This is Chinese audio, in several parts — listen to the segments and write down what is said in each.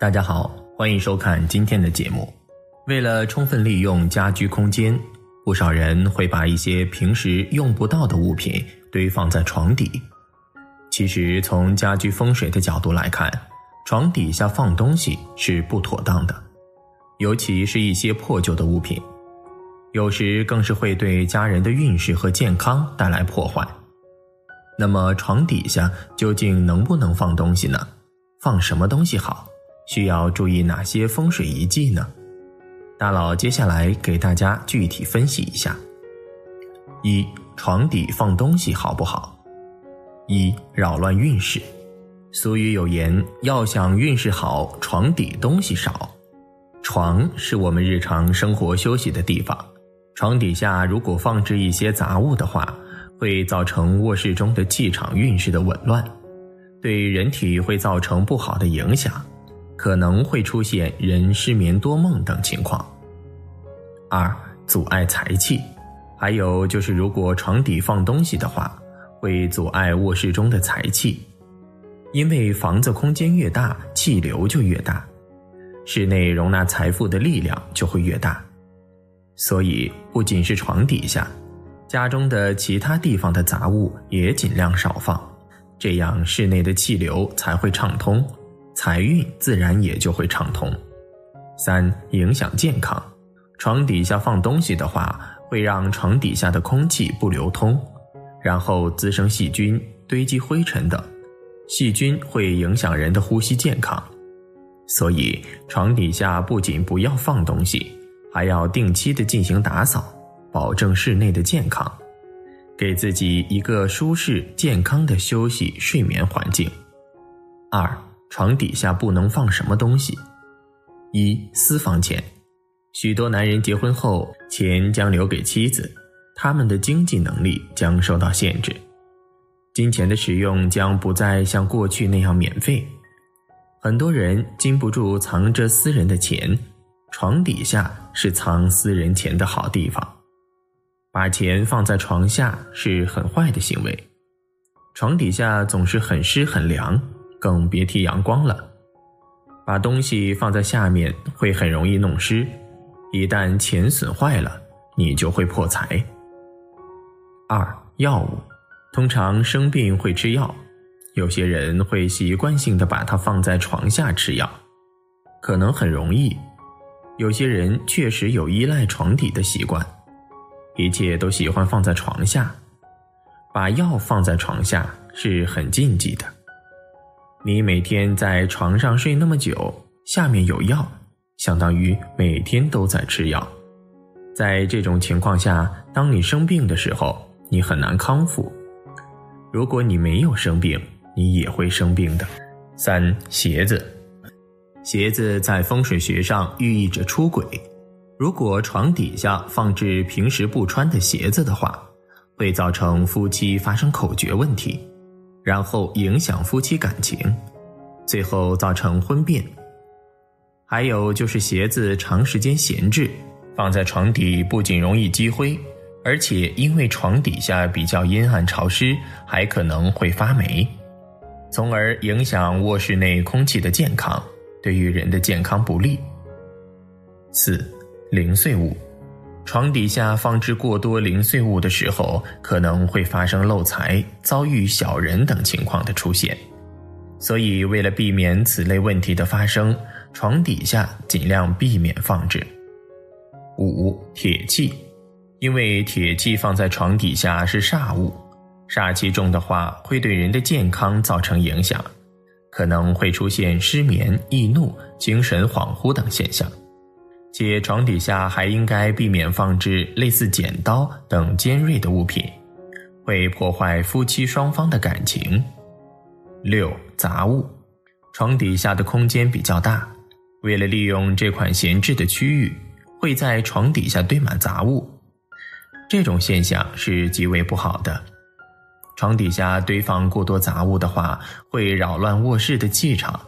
大家好，欢迎收看今天的节目。为了充分利用家居空间，不少人会把一些平时用不到的物品堆放在床底。其实，从家居风水的角度来看，床底下放东西是不妥当的，尤其是一些破旧的物品，有时更是会对家人的运势和健康带来破坏。那么，床底下究竟能不能放东西呢？放什么东西好？需要注意哪些风水遗迹呢？大佬接下来给大家具体分析一下。一、床底放东西好不好？一、扰乱运势。俗语有言：“要想运势好，床底东西少。”床是我们日常生活休息的地方，床底下如果放置一些杂物的话，会造成卧室中的气场运势的紊乱，对人体会造成不好的影响。可能会出现人失眠多梦等情况。二、阻碍财气，还有就是如果床底放东西的话，会阻碍卧室中的财气，因为房子空间越大，气流就越大，室内容纳财富的力量就会越大。所以不仅是床底下，家中的其他地方的杂物也尽量少放，这样室内的气流才会畅通。财运自然也就会畅通。三、影响健康，床底下放东西的话，会让床底下的空气不流通，然后滋生细菌、堆积灰尘等，细菌会影响人的呼吸健康。所以，床底下不仅不要放东西，还要定期的进行打扫，保证室内的健康，给自己一个舒适健康的休息睡眠环境。二。床底下不能放什么东西？一私房钱，许多男人结婚后，钱将留给妻子，他们的经济能力将受到限制，金钱的使用将不再像过去那样免费。很多人禁不住藏着私人的钱，床底下是藏私人钱的好地方。把钱放在床下是很坏的行为，床底下总是很湿很凉。更别提阳光了，把东西放在下面会很容易弄湿，一旦钱损坏了，你就会破财。二药物，通常生病会吃药，有些人会习惯性的把它放在床下吃药，可能很容易。有些人确实有依赖床底的习惯，一切都喜欢放在床下，把药放在床下是很禁忌的。你每天在床上睡那么久，下面有药，相当于每天都在吃药。在这种情况下，当你生病的时候，你很难康复。如果你没有生病，你也会生病的。三鞋子，鞋子在风水学上寓意着出轨。如果床底下放置平时不穿的鞋子的话，会造成夫妻发生口角问题。然后影响夫妻感情，最后造成婚变。还有就是鞋子长时间闲置，放在床底不仅容易积灰，而且因为床底下比较阴暗潮湿，还可能会发霉，从而影响卧室内空气的健康，对于人的健康不利。四，零碎物。床底下放置过多零碎物的时候，可能会发生漏财、遭遇小人等情况的出现。所以，为了避免此类问题的发生，床底下尽量避免放置。五、铁器，因为铁器放在床底下是煞物，煞气重的话，会对人的健康造成影响，可能会出现失眠、易怒、精神恍惚等现象。且床底下还应该避免放置类似剪刀等尖锐的物品，会破坏夫妻双方的感情。六杂物，床底下的空间比较大，为了利用这款闲置的区域，会在床底下堆满杂物，这种现象是极为不好的。床底下堆放过多杂物的话，会扰乱卧室的气场，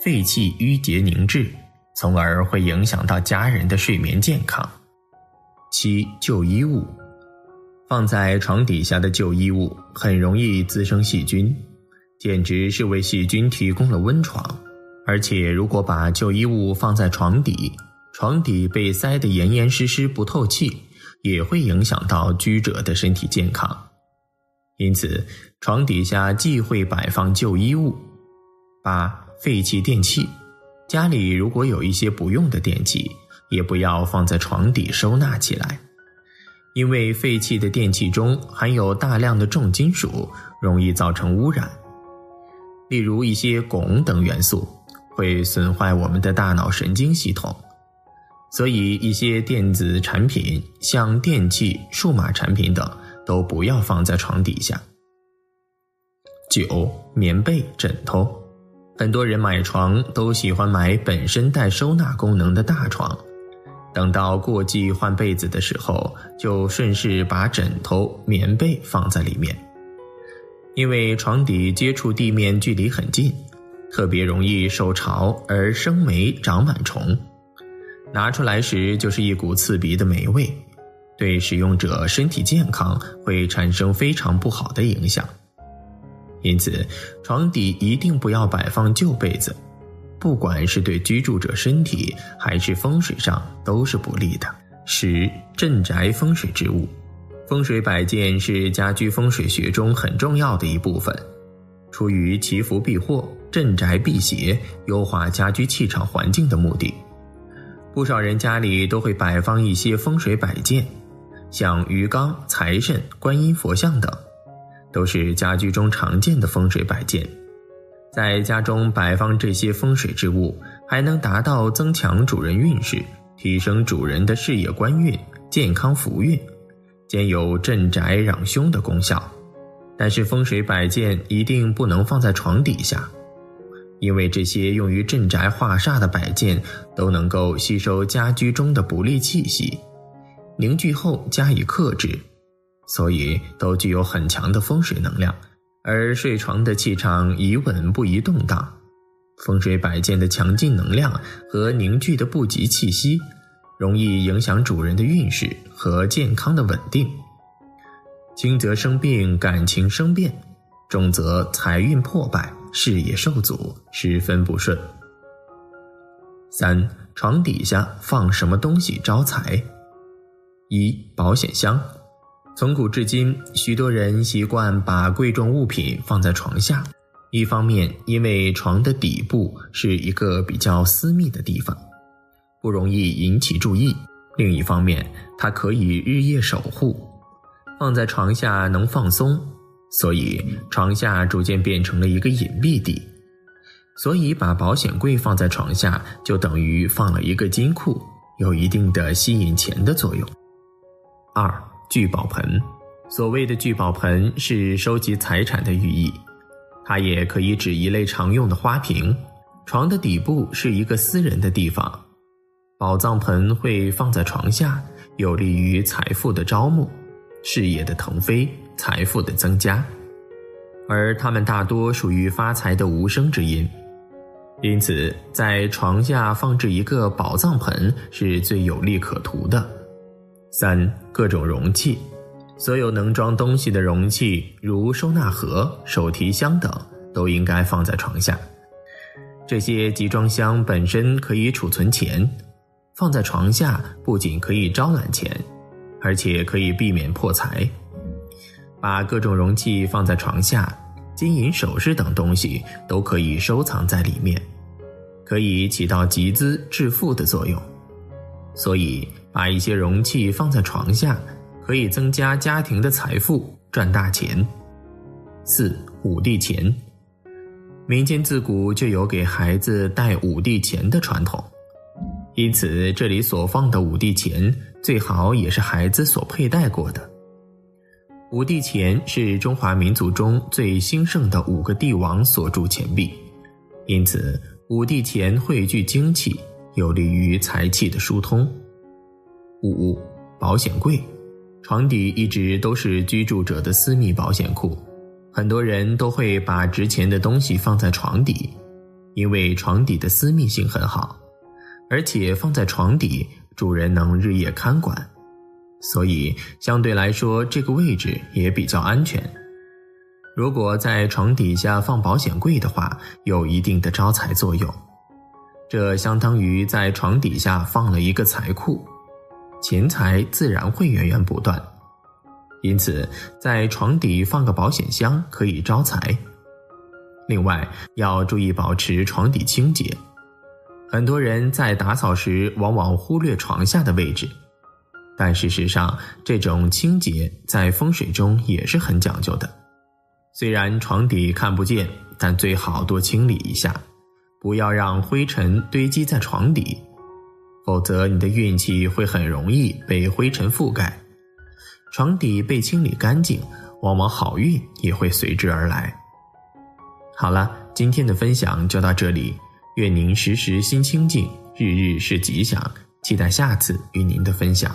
废气淤结凝滞。从而会影响到家人的睡眠健康。七旧衣物，放在床底下的旧衣物很容易滋生细菌，简直是为细菌提供了温床，而且，如果把旧衣物放在床底，床底被塞得严严实实、不透气，也会影响到居者的身体健康。因此，床底下忌讳摆放旧衣物。八、废弃电器，家里如果有一些不用的电器，也不要放在床底收纳起来，因为废弃的电器中含有大量的重金属，容易造成污染。例如一些汞等元素，会损坏我们的大脑神经系统。所以，一些电子产品，像电器、数码产品等，都不要放在床底下。九、棉被、枕头，很多人买床都喜欢买本身带收纳功能的大床，等到过季换被子的时候，就顺势把枕头、棉被放在里面。因为床底接触地面距离很近，特别容易受潮而生霉、长螨虫。拿出来时就是一股刺鼻的霉味，对使用者身体健康会产生非常不好的影响。因此，床底一定不要摆放旧被子，不管是对居住者身体还是风水上都是不利的。十、镇宅风水之物，风水摆件是家居风水学中很重要的一部分，出于祈福避祸、镇宅辟邪、优化家居气场环境的目的。不少人家里都会摆放一些风水摆件，像鱼缸、财神、观音佛像等，都是家居中常见的风水摆件。在家中摆放这些风水之物，还能达到增强主人运势、提升主人的事业官运、健康福运，兼有镇宅攘凶的功效。但是风水摆件一定不能放在床底下。因为这些用于镇宅化煞的摆件都能够吸收家居中的不利气息，凝聚后加以克制，所以都具有很强的风水能量。而睡床的气场宜稳不宜动荡，风水摆件的强劲能量和凝聚的不吉气息，容易影响主人的运势和健康的稳定。轻则生病，感情生变；重则财运破败。事业受阻，十分不顺。三床底下放什么东西招财？一保险箱。从古至今，许多人习惯把贵重物品放在床下。一方面，因为床的底部是一个比较私密的地方，不容易引起注意；另一方面，它可以日夜守护，放在床下能放松。所以床下逐渐变成了一个隐蔽地，所以把保险柜放在床下，就等于放了一个金库，有一定的吸引钱的作用。二聚宝盆，所谓的聚宝盆是收集财产的寓意，它也可以指一类常用的花瓶。床的底部是一个私人的地方，宝藏盆会放在床下，有利于财富的招募，事业的腾飞。财富的增加，而他们大多属于发财的无声之音，因此在床下放置一个宝藏盆是最有利可图的。三、各种容器，所有能装东西的容器，如收纳盒、手提箱等，都应该放在床下。这些集装箱本身可以储存钱，放在床下不仅可以招揽钱，而且可以避免破财。把各种容器放在床下，金银首饰等东西都可以收藏在里面，可以起到集资致富的作用。所以，把一些容器放在床下，可以增加家庭的财富，赚大钱。四五帝钱，民间自古就有给孩子带五帝钱的传统，因此这里所放的五帝钱最好也是孩子所佩戴过的。五帝钱是中华民族中最兴盛的五个帝王所铸钱币，因此五帝钱汇聚精气，有利于财气的疏通。五保险柜，床底一直都是居住者的私密保险库，很多人都会把值钱的东西放在床底，因为床底的私密性很好，而且放在床底，主人能日夜看管。所以相对来说，这个位置也比较安全。如果在床底下放保险柜的话，有一定的招财作用，这相当于在床底下放了一个财库，钱财自然会源源不断。因此，在床底放个保险箱可以招财。另外，要注意保持床底清洁。很多人在打扫时往往忽略床下的位置，但事实上，这种清洁在风水中也是很讲究的。虽然床底看不见，但最好多清理一下，不要让灰尘堆积在床底，否则你的运气会很容易被灰尘覆盖。床底被清理干净，往往好运也会随之而来。好了，今天的分享就到这里。愿您时时心清静，日日是吉祥。期待下次与您的分享。